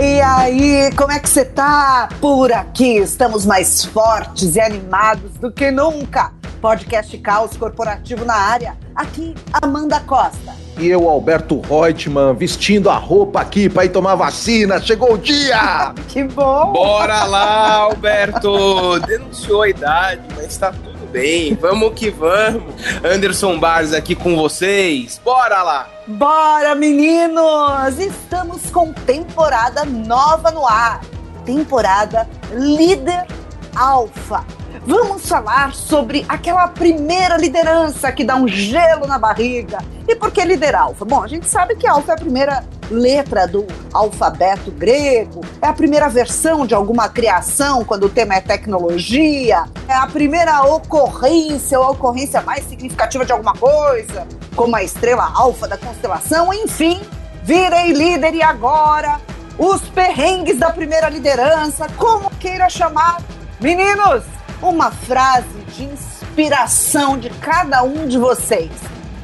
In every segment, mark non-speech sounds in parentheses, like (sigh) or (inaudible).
E aí, como é que você tá? Por aqui estamos mais fortes e animados do que nunca. Podcast Caos Corporativo na área. Aqui, Amanda Costa. E eu, Alberto Reutemann, vestindo a roupa aqui para ir tomar vacina. Chegou o dia! (laughs) que bom! Bora lá, Alberto! Denunciou a idade, mas tá tudo bem. Vamos que vamos. Anderson Barros aqui com vocês. Bora lá! Bora, meninos! Estamos com temporada nova no ar. Temporada Líder Alfa. Vamos falar sobre aquela primeira liderança que dá um gelo na barriga. E por que líder alfa? Bom, a gente sabe que alfa é a primeira letra do alfabeto grego, é a primeira versão de alguma criação quando o tema é tecnologia, é a primeira ocorrência ou a ocorrência mais significativa de alguma coisa, como a estrela alfa da constelação, enfim, virei líder e agora os perrengues da primeira liderança, como queira chamar. Meninos, uma frase de inspiração de cada um de vocês.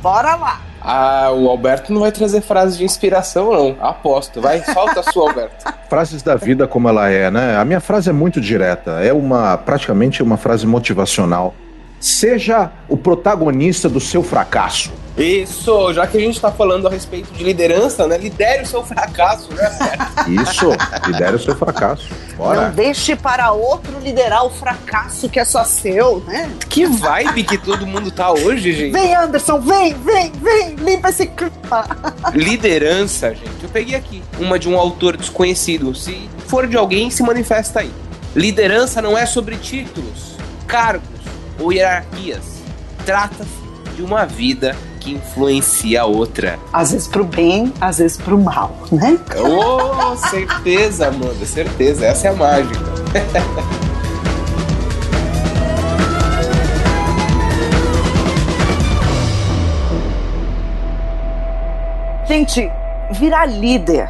Bora lá! Ah, o Alberto não vai trazer frases de inspiração, não. Aposto. Vai, solta a sua, (laughs) Alberto. Frases da vida como ela é, né? A minha frase é muito direta. É uma praticamente uma frase motivacional. Seja o protagonista do seu fracasso. Isso, já que a gente está falando a respeito de liderança, né? Lidere o seu fracasso, né? Isso, lidere o seu fracasso. Bora. Não deixe para outro liderar o fracasso que é só seu, né? Que vibe que todo mundo tá hoje, gente. Vem, Anderson, vem, vem, vem, limpa esse clima. Liderança, gente. Eu peguei aqui uma de um autor desconhecido. Se for de alguém, se manifesta aí. Liderança não é sobre títulos, cargos ou hierarquias. Trata-se de uma vida que influencia a outra. Às vezes pro bem, às vezes pro mal, né? Oh, certeza, Amanda, certeza. Essa é a mágica. (laughs) Gente, virar líder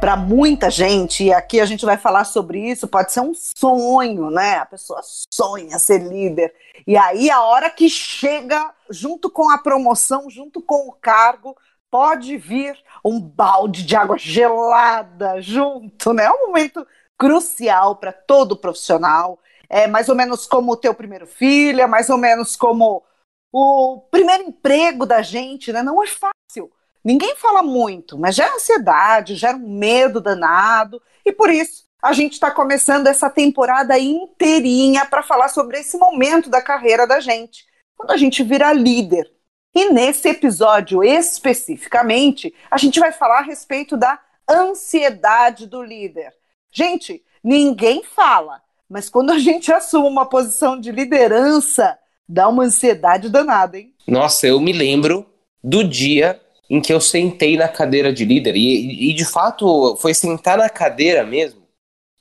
para muita gente, e aqui a gente vai falar sobre isso, pode ser um sonho, né? A pessoa sonha ser líder. E aí, a hora que chega, junto com a promoção, junto com o cargo, pode vir um balde de água gelada junto, né? É um momento crucial para todo profissional. É mais ou menos como o teu primeiro filho, é mais ou menos como o primeiro emprego da gente, né? Não é fácil. Ninguém fala muito, mas gera ansiedade, gera um medo danado, e por isso a gente está começando essa temporada inteirinha para falar sobre esse momento da carreira da gente, quando a gente vira líder. E nesse episódio especificamente, a gente vai falar a respeito da ansiedade do líder. Gente, ninguém fala, mas quando a gente assume uma posição de liderança, dá uma ansiedade danada, hein? Nossa, eu me lembro do dia em que eu sentei na cadeira de líder. E, e de fato foi sentar na cadeira mesmo,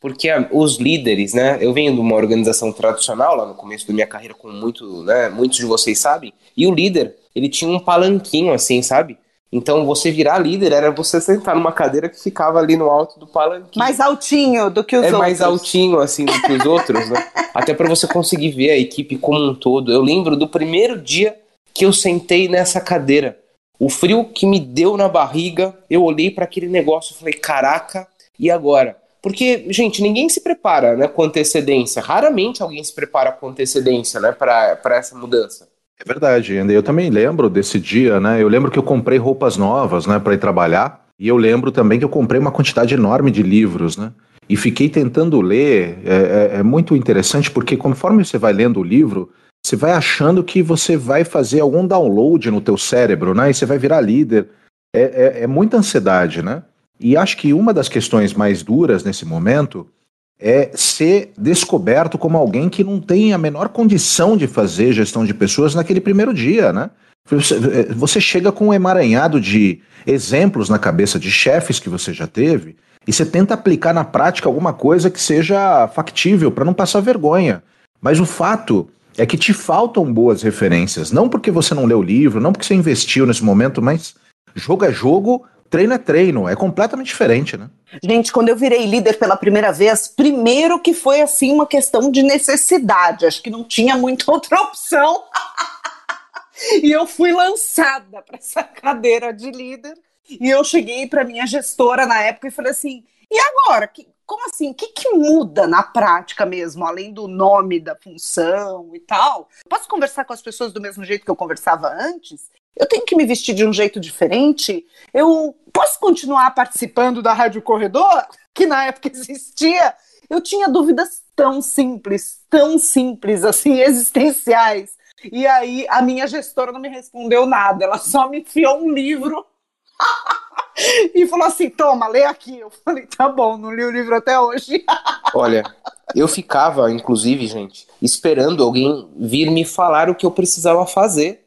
porque a, os líderes, né? Eu venho de uma organização tradicional lá no começo da minha carreira, como muito, né, muitos de vocês sabem, e o líder, ele tinha um palanquinho assim, sabe? Então, você virar líder era você sentar numa cadeira que ficava ali no alto do palanquinho. Mais altinho do que os é outros. É mais altinho, assim, do que os outros, né? (laughs) Até para você conseguir ver a equipe como um todo. Eu lembro do primeiro dia que eu sentei nessa cadeira. O frio que me deu na barriga, eu olhei para aquele negócio e falei: caraca, e agora? Porque, gente, ninguém se prepara né, com antecedência. Raramente alguém se prepara com antecedência né, para essa mudança. É verdade, Andy. Eu também lembro desse dia, né? Eu lembro que eu comprei roupas novas, né, para ir trabalhar. E eu lembro também que eu comprei uma quantidade enorme de livros, né? E fiquei tentando ler. É, é, é muito interessante porque conforme você vai lendo o livro, você vai achando que você vai fazer algum download no teu cérebro, né? E você vai virar líder. É, é, é muita ansiedade, né? E acho que uma das questões mais duras nesse momento é ser descoberto como alguém que não tem a menor condição de fazer gestão de pessoas naquele primeiro dia, né? Você chega com um emaranhado de exemplos na cabeça de chefes que você já teve e você tenta aplicar na prática alguma coisa que seja factível para não passar vergonha. Mas o fato é que te faltam boas referências. Não porque você não leu o livro, não porque você investiu nesse momento, mas jogo é jogo, treino é treino. É completamente diferente, né? Gente, quando eu virei líder pela primeira vez, primeiro que foi assim uma questão de necessidade. Acho que não tinha muita (laughs) outra opção. e eu fui lançada para essa cadeira de líder. E eu cheguei para minha gestora na época e falei assim: E agora, que, como assim? O que, que muda na prática mesmo, além do nome da função e tal? Posso conversar com as pessoas do mesmo jeito que eu conversava antes? Eu tenho que me vestir de um jeito diferente? Eu posso continuar participando da Rádio Corredor, que na época existia? Eu tinha dúvidas tão simples, tão simples, assim, existenciais. E aí a minha gestora não me respondeu nada, ela só me enfiou um livro (laughs) e falou assim: toma, lê aqui. Eu falei: tá bom, não li o livro até hoje. (laughs) Olha, eu ficava, inclusive, gente, esperando alguém vir me falar o que eu precisava fazer.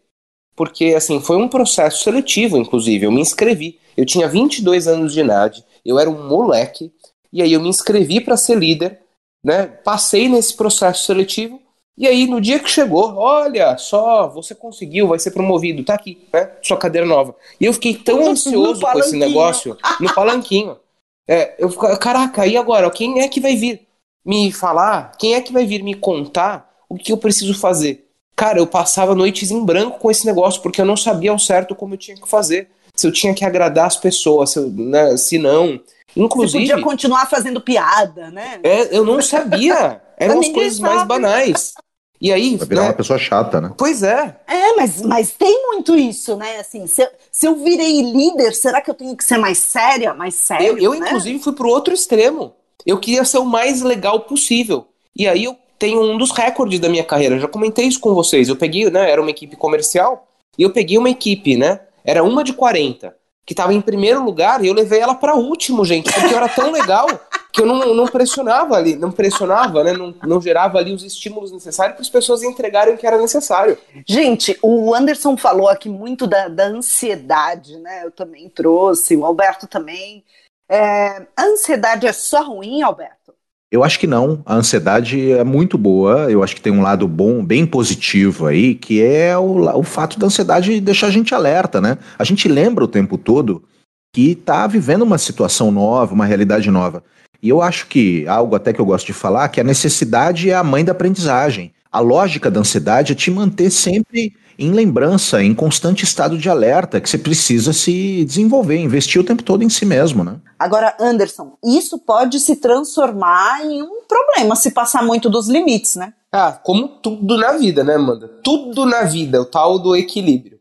Porque, assim, foi um processo seletivo, inclusive. Eu me inscrevi. Eu tinha 22 anos de idade, eu era um moleque, e aí eu me inscrevi para ser líder, né? Passei nesse processo seletivo e aí, no dia que chegou, olha só, você conseguiu, vai ser promovido, tá aqui, né? Sua cadeira nova. E eu fiquei tão ansioso com esse negócio, no palanquinho. (laughs) É, eu caraca, e agora? Quem é que vai vir me falar? Quem é que vai vir me contar o que eu preciso fazer? Cara, eu passava noites em branco com esse negócio, porque eu não sabia ao certo como eu tinha que fazer. Se eu tinha que agradar as pessoas, se, eu, né, se não. Inclusive. Você podia continuar fazendo piada, né? É, eu não sabia. (laughs) Eram as coisas sabe. mais banais. E aí. Vai virar né? uma pessoa chata, né? Pois é. É, mas, mas tem muito isso, né? Assim, se, se eu virei líder, será que eu tenho que ser mais séria, mais séria? Eu, eu né? inclusive, fui pro outro extremo. Eu queria ser o mais legal possível. E aí eu tenho um dos recordes da minha carreira. Já comentei isso com vocês. Eu peguei, né? Era uma equipe comercial. E eu peguei uma equipe, né? Era uma de 40, que estava em primeiro lugar, e eu levei ela para último, gente, porque eu era tão legal que eu não, não pressionava ali, não pressionava, né? Não, não gerava ali os estímulos necessários para as pessoas entregarem o que era necessário. Gente, o Anderson falou aqui muito da, da ansiedade, né? Eu também trouxe, o Alberto também. É, a ansiedade é só ruim, Alberto? Eu acho que não. A ansiedade é muito boa. Eu acho que tem um lado bom, bem positivo aí, que é o, o fato da ansiedade deixar a gente alerta, né? A gente lembra o tempo todo que está vivendo uma situação nova, uma realidade nova. E eu acho que algo até que eu gosto de falar, que a necessidade é a mãe da aprendizagem. A lógica da ansiedade é te manter sempre em lembrança, em constante estado de alerta, que você precisa se desenvolver, investir o tempo todo em si mesmo, né? Agora, Anderson, isso pode se transformar em um problema se passar muito dos limites, né? Ah, como tudo na vida, né, Amanda? Tudo na vida, o tal do equilíbrio.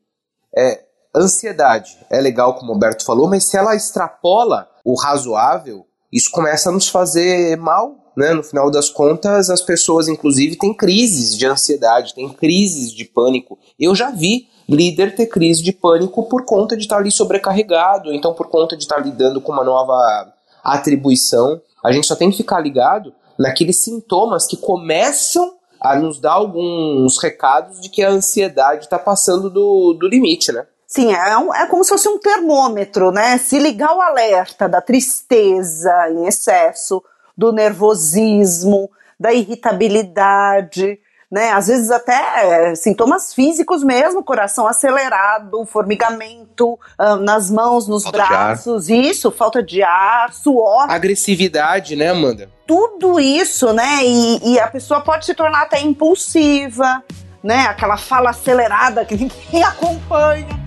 É, ansiedade é legal, como o Alberto falou, mas se ela extrapola o razoável, isso começa a nos fazer mal, né? No final das contas, as pessoas, inclusive, têm crises de ansiedade, têm crises de pânico. Eu já vi líder ter crise de pânico por conta de estar ali sobrecarregado, então por conta de estar lidando com uma nova atribuição. A gente só tem que ficar ligado naqueles sintomas que começam a nos dar alguns recados de que a ansiedade está passando do, do limite, né? Sim, é, um, é como se fosse um termômetro, né? Se ligar o alerta da tristeza em excesso, do nervosismo, da irritabilidade, né? Às vezes até é, sintomas físicos mesmo, coração acelerado, formigamento uh, nas mãos, nos falta braços, isso, falta de ar, suor. Agressividade, né, Amanda? Tudo isso, né? E, e a pessoa pode se tornar até impulsiva, né? Aquela fala acelerada que ninguém (laughs) acompanha.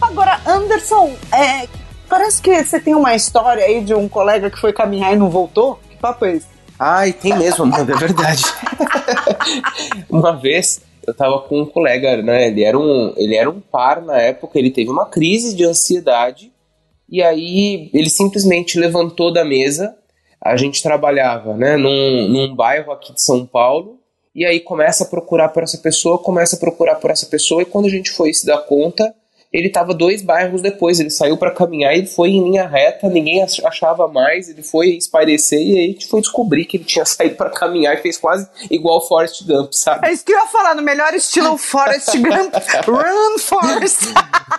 Agora, Anderson, é, parece que você tem uma história aí de um colega que foi caminhar e não voltou. Que papo é esse? Ai, tem mesmo, Amanda, é verdade. (laughs) uma vez eu tava com um colega, né? Ele era um, ele era um par na época, ele teve uma crise de ansiedade e aí ele simplesmente levantou da mesa. A gente trabalhava, né, num, num bairro aqui de São Paulo e aí começa a procurar por essa pessoa, começa a procurar por essa pessoa e quando a gente foi se dar conta, ele estava dois bairros depois, ele saiu para caminhar e foi em linha reta, ninguém achava mais, ele foi espairecer e aí a gente foi descobrir que ele tinha (laughs) saído para caminhar e fez quase igual Forrest Gump, sabe? É isso que eu ia falar, no melhor estilo Forrest Gump, (laughs) Run Forrest!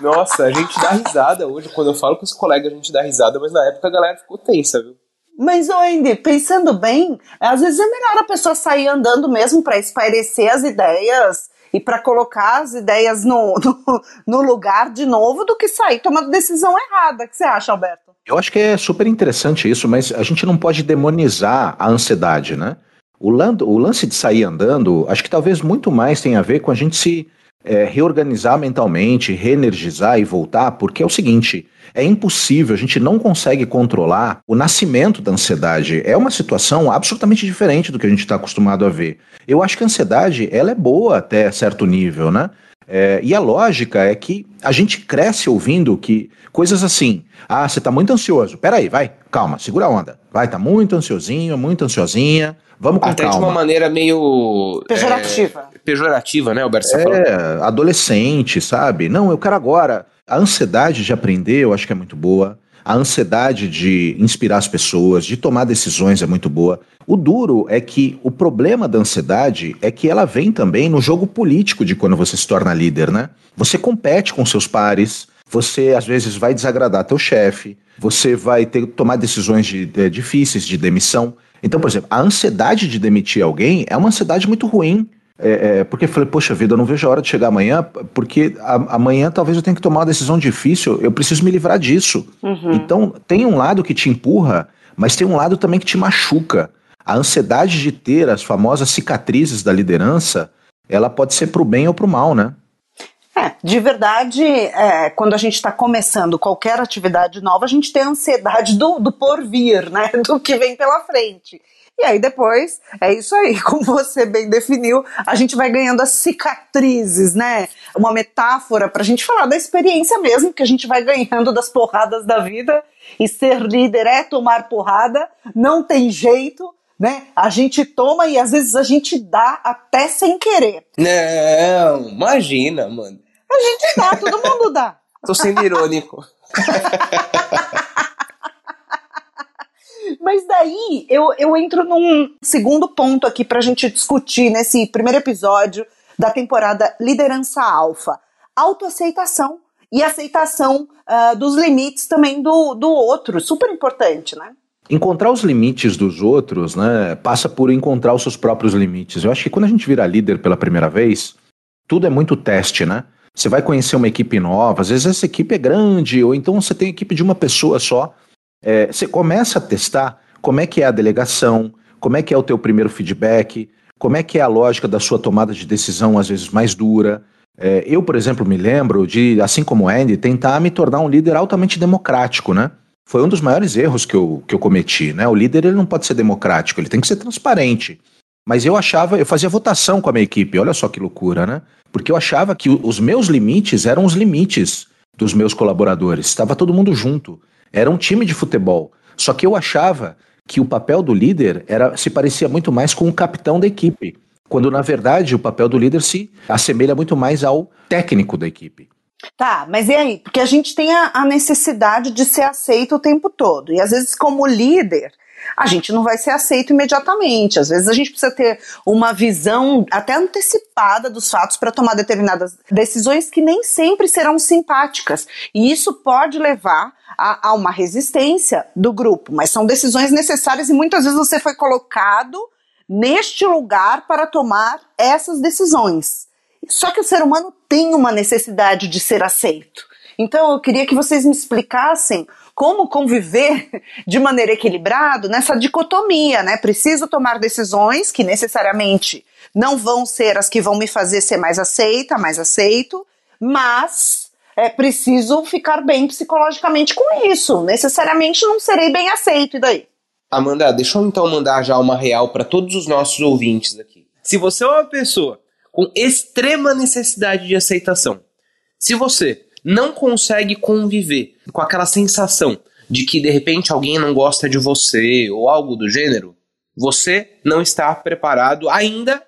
Nossa, a gente dá risada hoje, quando eu falo com os colegas a gente dá risada, mas na época a galera ficou tensa, viu? Mas, Wendy, pensando bem, às vezes é melhor a pessoa sair andando mesmo para espairecer as ideias e para colocar as ideias no, (laughs) no, no, lugar de novo do que sair tomando decisão errada. O que você acha, Alberto? Eu acho que é super interessante isso, mas a gente não pode demonizar a ansiedade, né? O, o lance de sair andando, acho que talvez muito mais tenha a ver com a gente se é, reorganizar mentalmente, reenergizar e voltar, porque é o seguinte: é impossível, a gente não consegue controlar o nascimento da ansiedade. É uma situação absolutamente diferente do que a gente está acostumado a ver. Eu acho que a ansiedade ela é boa até certo nível, né? É, e a lógica é que a gente cresce ouvindo que coisas assim. Ah, você está muito ansioso. Peraí, vai, calma, segura a onda. Vai, tá muito ansiosinho, muito ansiosinha. Vamos com Até calma. de uma maneira meio. Pejorativa. É, pejorativa, né, Alberto? É, adolescente, sabe? Não, eu quero agora. A ansiedade de aprender eu acho que é muito boa. A ansiedade de inspirar as pessoas, de tomar decisões é muito boa. O duro é que o problema da ansiedade é que ela vem também no jogo político de quando você se torna líder, né? Você compete com seus pares, você às vezes vai desagradar teu chefe, você vai ter que tomar decisões de, de, difíceis de demissão. Então, por exemplo, a ansiedade de demitir alguém é uma ansiedade muito ruim. É, é, porque eu falei, poxa vida, eu não vejo a hora de chegar amanhã, porque a, amanhã talvez eu tenha que tomar uma decisão difícil, eu preciso me livrar disso. Uhum. Então, tem um lado que te empurra, mas tem um lado também que te machuca. A ansiedade de ter as famosas cicatrizes da liderança, ela pode ser para o bem ou para o mal, né? É, de verdade, é, quando a gente está começando qualquer atividade nova, a gente tem ansiedade do, do porvir, né? (laughs) Do que vem pela frente. E aí depois, é isso aí, (laughs) como você bem definiu, a gente vai ganhando as cicatrizes, né? Uma metáfora para a gente falar da experiência mesmo, que a gente vai ganhando das porradas da vida. E ser líder é tomar porrada, não tem jeito, né? A gente toma e às vezes a gente dá até sem querer. Não, imagina, mano. A gente dá, todo mundo dá. (laughs) Tô sendo irônico. (laughs) Mas daí eu, eu entro num segundo ponto aqui para a gente discutir nesse primeiro episódio da temporada Liderança Alfa: autoaceitação e aceitação uh, dos limites também do, do outro. Super importante, né? Encontrar os limites dos outros, né, passa por encontrar os seus próprios limites. Eu acho que quando a gente vira líder pela primeira vez, tudo é muito teste, né? Você vai conhecer uma equipe nova, às vezes essa equipe é grande, ou então você tem equipe de uma pessoa só. É, você começa a testar como é que é a delegação, como é que é o teu primeiro feedback, como é que é a lógica da sua tomada de decisão, às vezes mais dura. É, eu, por exemplo, me lembro de, assim como o Andy, tentar me tornar um líder altamente democrático, né? Foi um dos maiores erros que eu, que eu cometi, né? O líder ele não pode ser democrático, ele tem que ser transparente. Mas eu achava, eu fazia votação com a minha equipe, olha só que loucura, né? Porque eu achava que os meus limites eram os limites dos meus colaboradores. Estava todo mundo junto. Era um time de futebol. Só que eu achava que o papel do líder era se parecia muito mais com o capitão da equipe, quando na verdade o papel do líder se assemelha muito mais ao técnico da equipe. Tá, mas e aí? Porque a gente tem a, a necessidade de ser aceito o tempo todo. E às vezes, como líder, a gente não vai ser aceito imediatamente. Às vezes a gente precisa ter uma visão até antecipada dos fatos para tomar determinadas decisões que nem sempre serão simpáticas. E isso pode levar a, a uma resistência do grupo, mas são decisões necessárias e muitas vezes você foi colocado neste lugar para tomar essas decisões. Só que o ser humano tem uma necessidade de ser aceito. Então eu queria que vocês me explicassem como conviver de maneira equilibrada nessa dicotomia, né? Preciso tomar decisões que necessariamente não vão ser as que vão me fazer ser mais aceita, mais aceito, mas é preciso ficar bem psicologicamente com isso. Necessariamente não serei bem aceito, e daí? Amanda, deixa eu então mandar já uma real para todos os nossos ouvintes aqui. Se você é uma pessoa com extrema necessidade de aceitação, se você não consegue conviver com aquela sensação de que de repente alguém não gosta de você ou algo do gênero, você não está preparado ainda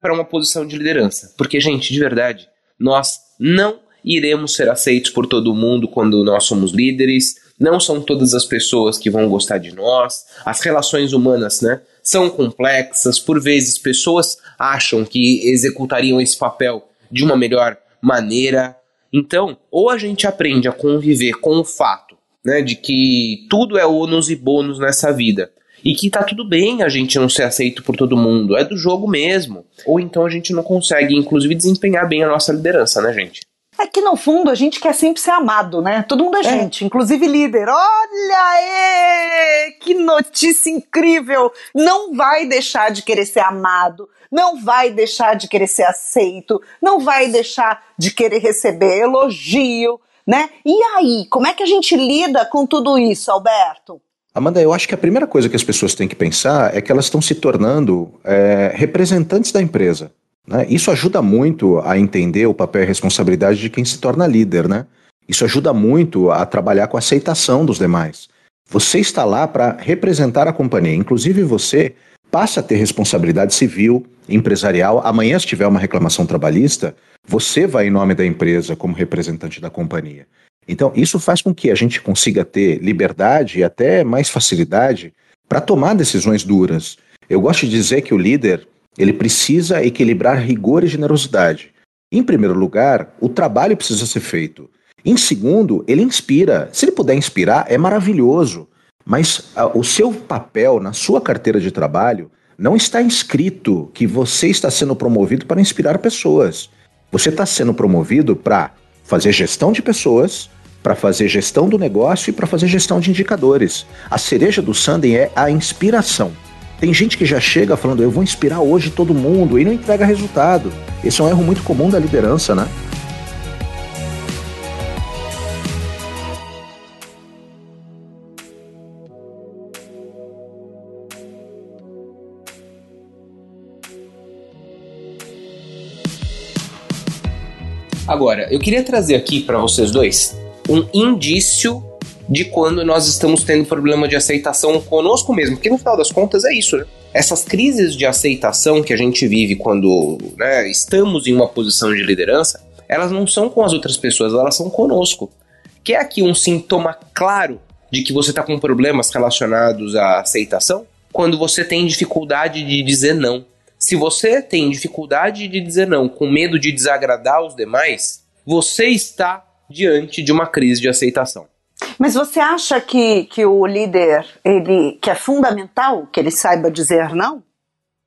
para uma posição de liderança. Porque, gente, de verdade, nós não iremos ser aceitos por todo mundo quando nós somos líderes. Não são todas as pessoas que vão gostar de nós. As relações humanas, né, são complexas. Por vezes, pessoas acham que executariam esse papel de uma melhor maneira. Então, ou a gente aprende a conviver com o fato, né, de que tudo é ônus e bônus nessa vida. E que tá tudo bem a gente não ser aceito por todo mundo, é do jogo mesmo. Ou então a gente não consegue, inclusive, desempenhar bem a nossa liderança, né, gente? É que no fundo a gente quer sempre ser amado, né? Todo mundo é, é. gente, inclusive líder. Olha aí, que notícia incrível! Não vai deixar de querer ser amado, não vai deixar de querer ser aceito, não vai deixar de querer receber elogio, né? E aí, como é que a gente lida com tudo isso, Alberto? Amanda, eu acho que a primeira coisa que as pessoas têm que pensar é que elas estão se tornando é, representantes da empresa. Né? Isso ajuda muito a entender o papel e a responsabilidade de quem se torna líder. Né? Isso ajuda muito a trabalhar com a aceitação dos demais. Você está lá para representar a companhia. Inclusive, você passa a ter responsabilidade civil, empresarial. Amanhã, se tiver uma reclamação trabalhista, você vai em nome da empresa como representante da companhia. Então, isso faz com que a gente consiga ter liberdade e até mais facilidade para tomar decisões duras. Eu gosto de dizer que o líder ele precisa equilibrar rigor e generosidade. Em primeiro lugar, o trabalho precisa ser feito. Em segundo, ele inspira. Se ele puder inspirar, é maravilhoso. Mas a, o seu papel na sua carteira de trabalho não está inscrito que você está sendo promovido para inspirar pessoas. Você está sendo promovido para fazer gestão de pessoas, para fazer gestão do negócio e para fazer gestão de indicadores. A cereja do Sandem é a inspiração. Tem gente que já chega falando, eu vou inspirar hoje todo mundo e não entrega resultado. Esse é um erro muito comum da liderança, né? Agora, eu queria trazer aqui para vocês dois um indício de quando nós estamos tendo problema de aceitação conosco mesmo, porque no final das contas é isso, né? Essas crises de aceitação que a gente vive quando né, estamos em uma posição de liderança, elas não são com as outras pessoas, elas são conosco. Que é aqui um sintoma claro de que você está com problemas relacionados à aceitação? Quando você tem dificuldade de dizer não. Se você tem dificuldade de dizer não com medo de desagradar os demais, você está diante de uma crise de aceitação. Mas você acha que, que o líder, ele, que é fundamental que ele saiba dizer não?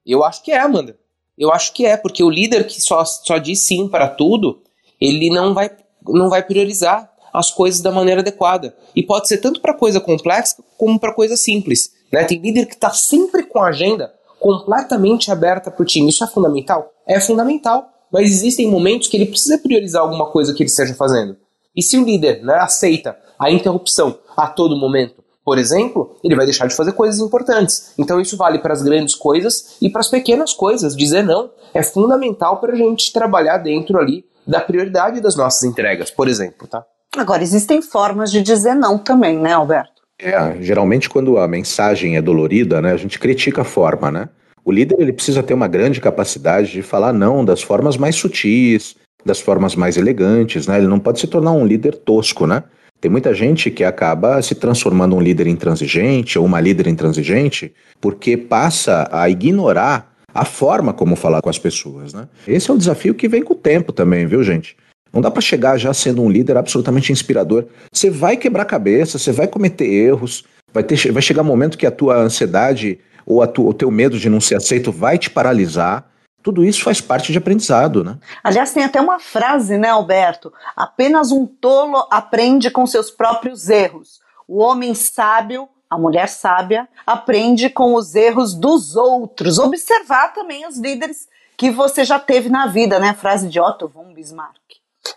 Eu acho que é, Amanda. Eu acho que é, porque o líder que só, só diz sim para tudo, ele não vai, não vai priorizar as coisas da maneira adequada. E pode ser tanto para coisa complexa como para coisa simples. Né? Tem líder que está sempre com a agenda completamente aberta para o time. Isso é fundamental? É fundamental. Mas existem momentos que ele precisa priorizar alguma coisa que ele esteja fazendo. E se o líder né, aceita a interrupção a todo momento, por exemplo, ele vai deixar de fazer coisas importantes. Então isso vale para as grandes coisas e para as pequenas coisas. Dizer não é fundamental para a gente trabalhar dentro ali da prioridade das nossas entregas, por exemplo, tá? Agora existem formas de dizer não também, né, Alberto? É, geralmente quando a mensagem é dolorida, né, a gente critica a forma, né? O líder ele precisa ter uma grande capacidade de falar não das formas mais sutis, das formas mais elegantes, né? Ele não pode se tornar um líder tosco, né? Tem muita gente que acaba se transformando um líder intransigente ou uma líder intransigente porque passa a ignorar a forma como falar com as pessoas, né? Esse é um desafio que vem com o tempo também, viu, gente? Não dá para chegar já sendo um líder absolutamente inspirador. Você vai quebrar cabeça, você vai cometer erros, vai, ter, vai chegar um momento que a tua ansiedade ou a tua, o teu medo de não ser aceito vai te paralisar. Tudo isso faz parte de aprendizado, né? Aliás, tem até uma frase, né, Alberto? Apenas um tolo aprende com seus próprios erros. O homem sábio, a mulher sábia, aprende com os erros dos outros. Observar também os líderes que você já teve na vida, né? Frase de Otto von Bismarck.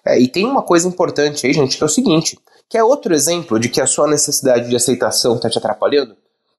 É, e tem uma coisa importante aí, gente, que é o seguinte, que é outro exemplo de que a sua necessidade de aceitação está te atrapalhando,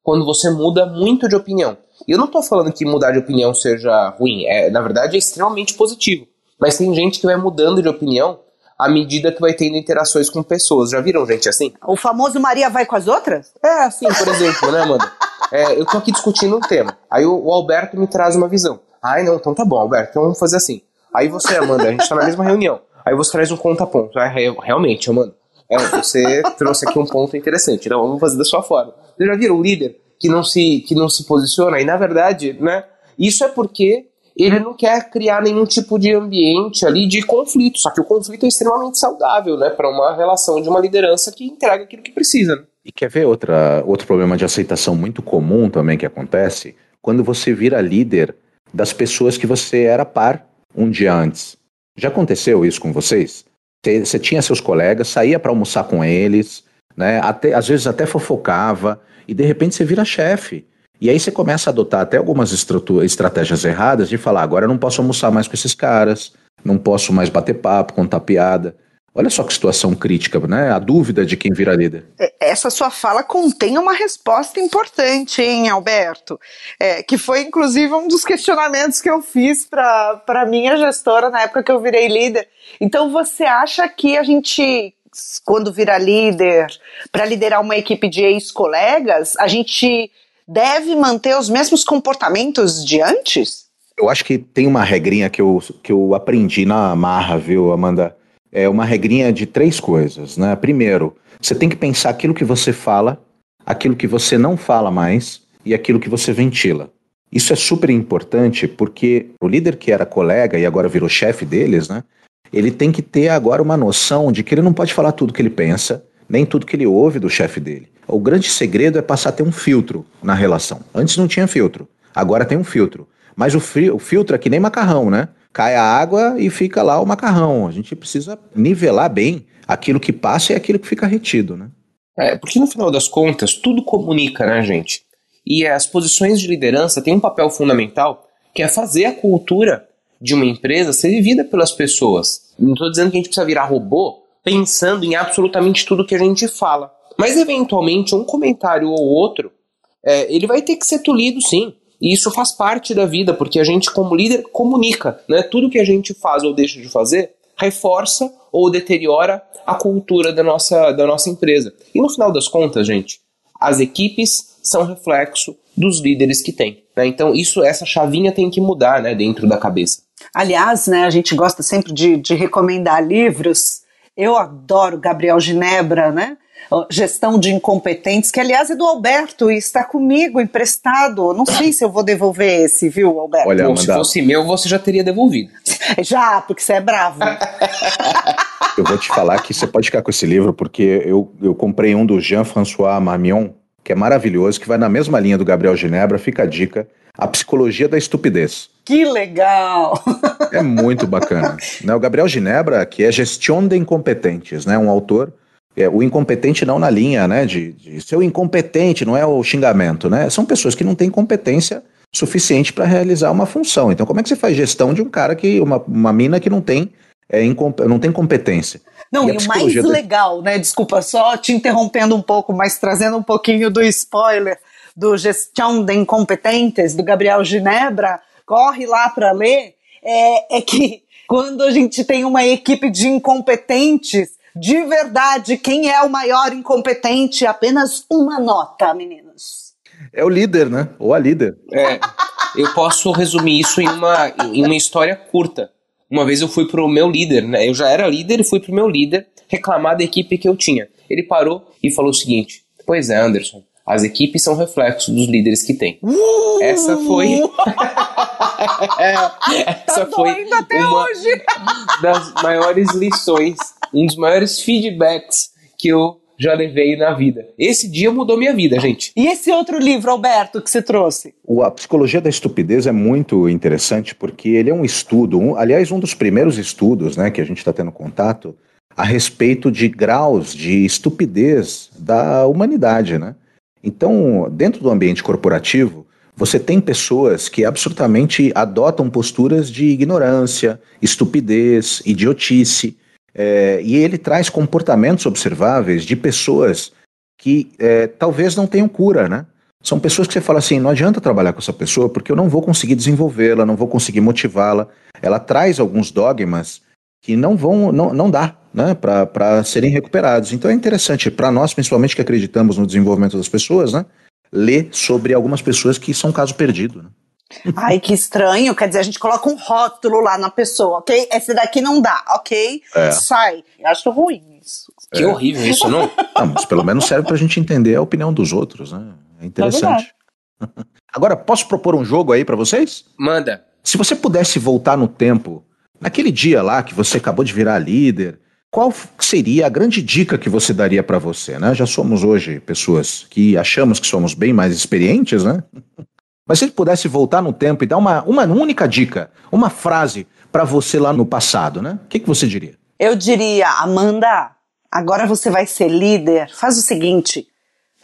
quando você muda muito de opinião. E eu não estou falando que mudar de opinião seja ruim, é, na verdade é extremamente positivo. Mas tem gente que vai mudando de opinião à medida que vai tendo interações com pessoas. Já viram gente assim? O famoso Maria vai com as outras? É, assim, por exemplo, né, Amanda? É, eu tô aqui discutindo um tema. Aí o, o Alberto me traz uma visão. Ai, não, então tá bom, Alberto, então vamos fazer assim. Aí você, Amanda, a gente tá na mesma reunião. Aí você traz um ponto Ah, realmente, Amanda, é, você trouxe aqui um ponto interessante. Então vamos fazer da sua forma. Você já viram um líder que não se, que não se posiciona? E na verdade, né, isso é porque ele não quer criar nenhum tipo de ambiente ali de conflito. Só que o conflito é extremamente saudável, né, para uma relação de uma liderança que entrega aquilo que precisa. Né? E quer ver outra, outro problema de aceitação muito comum também que acontece? Quando você vira líder das pessoas que você era par um dia antes. Já aconteceu isso com vocês? Você tinha seus colegas, saía para almoçar com eles, né? Até, às vezes até fofocava, e de repente você vira chefe. E aí você começa a adotar até algumas estratégias erradas de falar: agora eu não posso almoçar mais com esses caras, não posso mais bater papo, contar piada. Olha só que situação crítica, né? A dúvida de quem vira líder. É, essa sua fala contém uma resposta importante, hein, Alberto? É, que foi, inclusive, um dos questionamentos que eu fiz para a minha gestora na época que eu virei líder. Então, você acha que a gente, quando vira líder, para liderar uma equipe de ex-colegas, a gente deve manter os mesmos comportamentos de antes? Eu acho que tem uma regrinha que eu, que eu aprendi na marra, viu, Amanda? é uma regrinha de três coisas, né? Primeiro, você tem que pensar aquilo que você fala, aquilo que você não fala mais e aquilo que você ventila. Isso é super importante porque o líder que era colega e agora virou chefe deles, né? Ele tem que ter agora uma noção de que ele não pode falar tudo que ele pensa, nem tudo que ele ouve do chefe dele. O grande segredo é passar a ter um filtro na relação. Antes não tinha filtro, agora tem um filtro. Mas o, o filtro é que nem macarrão, né? cai a água e fica lá o macarrão. A gente precisa nivelar bem aquilo que passa e aquilo que fica retido, né? É, porque no final das contas, tudo comunica, né, gente? E as posições de liderança têm um papel fundamental, que é fazer a cultura de uma empresa ser vivida pelas pessoas. Não estou dizendo que a gente precisa virar robô pensando em absolutamente tudo que a gente fala. Mas, eventualmente, um comentário ou outro, é, ele vai ter que ser tolhido, sim. E isso faz parte da vida, porque a gente, como líder, comunica. Né? Tudo que a gente faz ou deixa de fazer reforça ou deteriora a cultura da nossa, da nossa empresa. E no final das contas, gente, as equipes são reflexo dos líderes que tem. Né? Então, isso, essa chavinha tem que mudar né, dentro da cabeça. Aliás, né, a gente gosta sempre de, de recomendar livros. Eu adoro Gabriel Ginebra, né? Gestão de Incompetentes, que aliás é do Alberto e está comigo emprestado. Não sei se eu vou devolver esse, viu, Alberto? Olha, Bom, se fosse meu, você já teria devolvido. (laughs) já, porque você é bravo. eu vou te falar que você pode ficar com esse livro, porque eu, eu comprei um do Jean-François Marmion, que é maravilhoso, que vai na mesma linha do Gabriel Ginebra. Fica a dica. A Psicologia da Estupidez. Que legal! (laughs) É muito bacana. né? O Gabriel Ginebra, que é Gestão de Incompetentes, né? um autor é, o incompetente não na linha, né, de, de ser o incompetente, não é o xingamento, né? São pessoas que não têm competência suficiente para realizar uma função. Então, como é que você faz gestão de um cara que, uma, uma mina que não tem, é, não tem competência? Não, e, e o mais legal, né? Desculpa, só te interrompendo um pouco, mas trazendo um pouquinho do spoiler do Gestão de Incompetentes, do Gabriel Ginebra, corre lá para ler, é, é que (laughs) quando a gente tem uma equipe de incompetentes, de verdade, quem é o maior incompetente? Apenas uma nota, meninos. É o líder, né? Ou a líder. É. Eu posso resumir isso em uma, em uma história curta. Uma vez eu fui pro meu líder, né? Eu já era líder e fui pro meu líder reclamar da equipe que eu tinha. Ele parou e falou o seguinte: Pois é, Anderson, as equipes são reflexos dos líderes que tem. Uh! Essa foi. (laughs) essa tá foi uma hoje. das maiores lições, um dos maiores feedbacks que eu já levei na vida. Esse dia mudou minha vida, gente. E esse outro livro, Alberto, que você trouxe? O, a Psicologia da Estupidez é muito interessante porque ele é um estudo, um, aliás, um dos primeiros estudos né, que a gente está tendo contato a respeito de graus de estupidez da humanidade, né? Então, dentro do ambiente corporativo, você tem pessoas que absolutamente adotam posturas de ignorância, estupidez, idiotice, é, e ele traz comportamentos observáveis de pessoas que é, talvez não tenham cura, né? São pessoas que você fala assim: não adianta trabalhar com essa pessoa porque eu não vou conseguir desenvolvê-la, não vou conseguir motivá-la. Ela traz alguns dogmas que não vão, não, não dá né, para serem recuperados. Então é interessante, para nós, principalmente que acreditamos no desenvolvimento das pessoas, né, ler sobre algumas pessoas que são caso perdido. Né? Ai, que estranho. Quer dizer, a gente coloca um rótulo lá na pessoa, ok? Esse daqui não dá, ok? É. Sai. Acho ruim isso. Que é. horrível isso, não? (laughs) não? Mas pelo menos serve para a gente entender a opinião dos outros, né? É interessante. É (laughs) Agora, posso propor um jogo aí para vocês? Manda. Se você pudesse voltar no tempo Naquele dia lá que você acabou de virar líder, qual seria a grande dica que você daria para você? Né? Já somos hoje pessoas que achamos que somos bem mais experientes, né? (laughs) Mas se ele pudesse voltar no tempo e dar uma, uma única dica, uma frase para você lá no passado, né? O que, que você diria? Eu diria, Amanda, agora você vai ser líder. Faz o seguinte: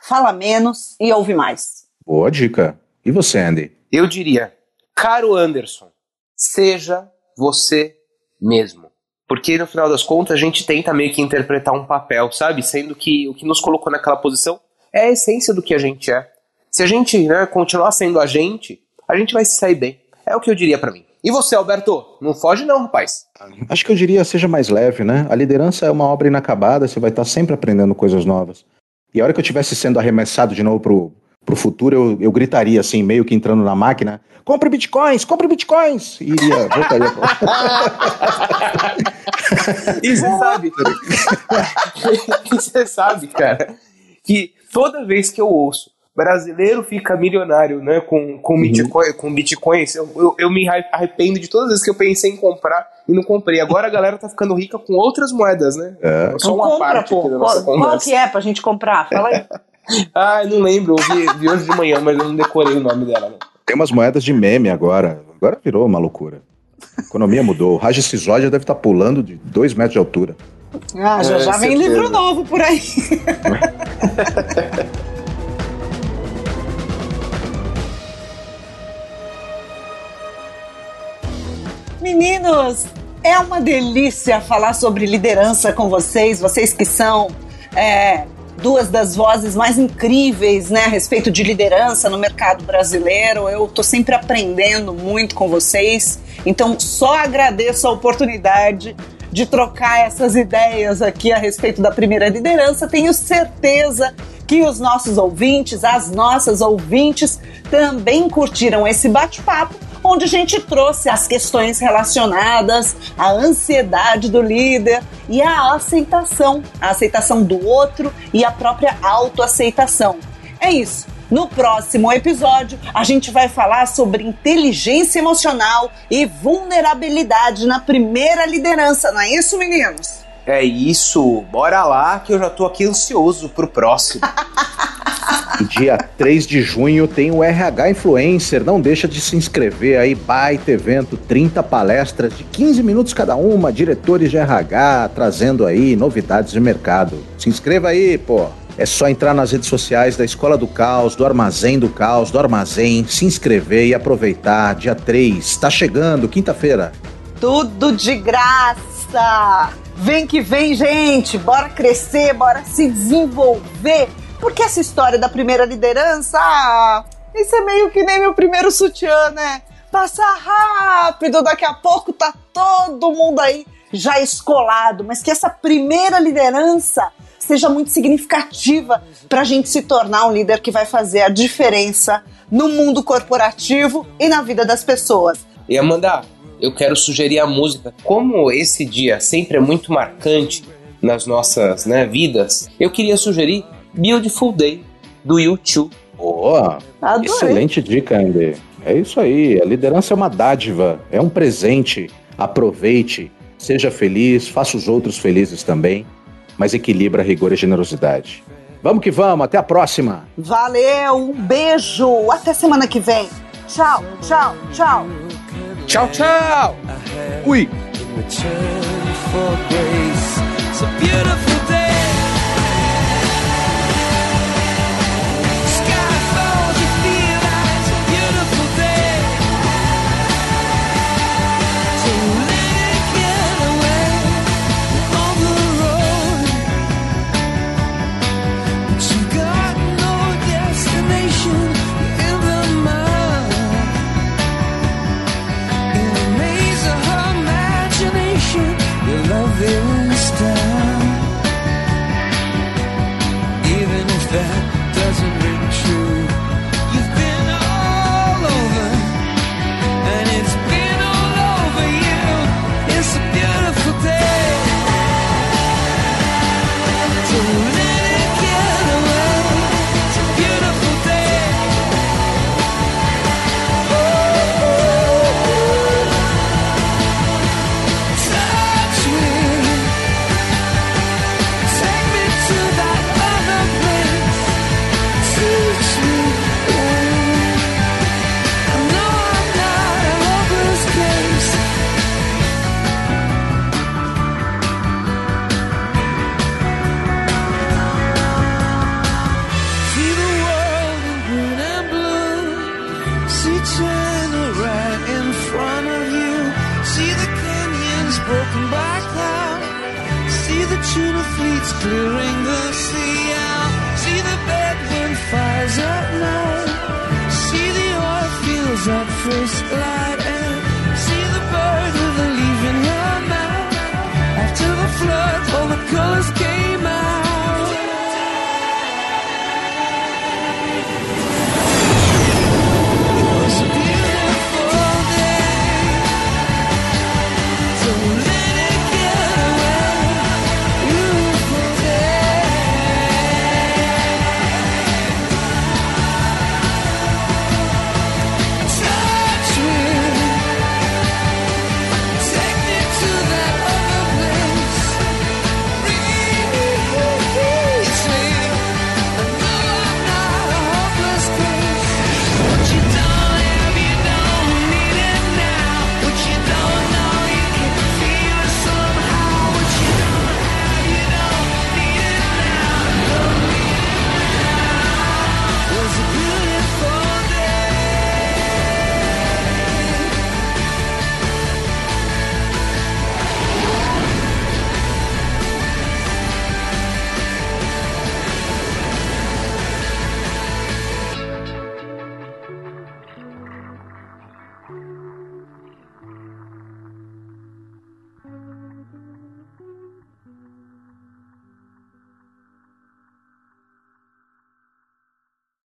fala menos e ouve mais. Boa dica. E você, Andy? Eu diria, caro Anderson, seja você mesmo. Porque no final das contas a gente tenta meio que interpretar um papel, sabe? Sendo que o que nos colocou naquela posição é a essência do que a gente é. Se a gente né, continuar sendo a gente, a gente vai se sair bem. É o que eu diria para mim. E você, Alberto? Não foge não, rapaz. Acho que eu diria seja mais leve, né? A liderança é uma obra inacabada, você vai estar sempre aprendendo coisas novas. E a hora que eu estivesse sendo arremessado de novo pro, pro futuro, eu, eu gritaria assim, meio que entrando na máquina, compre bitcoins, compre bitcoins! E iria, voltaria. (laughs) e você sabe, (laughs) você sabe, cara, que toda vez que eu ouço brasileiro fica milionário, né, com, com, uhum. Bitcoin, com bitcoins, eu, eu, eu, me arrependo de todas as vezes que eu pensei em comprar e não comprei. Agora a galera tá ficando rica com outras moedas, né? É. Só uma compra, parte pô. Qual, qual, que é pra gente comprar? Fala aí. (laughs) ah, não lembro, eu vi, vi, hoje de manhã, mas eu não decorei o nome dela. Né? Tem umas moedas de meme agora. Agora virou uma loucura. A economia mudou. O Raja Cisódia deve estar tá pulando de dois metros de altura. Ah, já, é, já vem livro novo por aí. (laughs) Meninos, é uma delícia falar sobre liderança com vocês, vocês que são é, duas das vozes mais incríveis né, a respeito de liderança no mercado brasileiro. Eu estou sempre aprendendo muito com vocês, então só agradeço a oportunidade de trocar essas ideias aqui a respeito da primeira liderança. Tenho certeza que os nossos ouvintes, as nossas ouvintes, também curtiram esse bate-papo onde a gente trouxe as questões relacionadas à ansiedade do líder e à aceitação, a aceitação do outro e a própria autoaceitação. É isso. No próximo episódio, a gente vai falar sobre inteligência emocional e vulnerabilidade na primeira liderança, não é isso, meninos? É isso, bora lá que eu já tô aqui ansioso pro próximo. (laughs) dia 3 de junho tem o RH Influencer, não deixa de se inscrever aí, baita evento, 30 palestras de 15 minutos cada uma, diretores de RH trazendo aí novidades de mercado. Se inscreva aí, pô. É só entrar nas redes sociais da Escola do Caos, do Armazém do Caos, do Armazém, se inscrever e aproveitar. Dia 3, tá chegando, quinta-feira. Tudo de graça! Vem que vem, gente! Bora crescer, bora se desenvolver! Porque essa história da primeira liderança, ah, isso é meio que nem meu primeiro sutiã, né? Passa rápido, daqui a pouco tá todo mundo aí já escolado, mas que essa primeira liderança seja muito significativa para a gente se tornar um líder que vai fazer a diferença no mundo corporativo e na vida das pessoas. E Amanda, eu quero sugerir a música. Como esse dia sempre é muito marcante nas nossas né, vidas, eu queria sugerir Beautiful Day, do YouTube. Boa! Adorei. Excelente dica, Andy. É isso aí. A liderança é uma dádiva, é um presente. Aproveite, seja feliz, faça os outros felizes também, mas equilibra rigor e generosidade. Vamos que vamos, até a próxima. Valeu, um beijo, até semana que vem. Tchau, tchau, tchau. Tchau, tchau. Fui.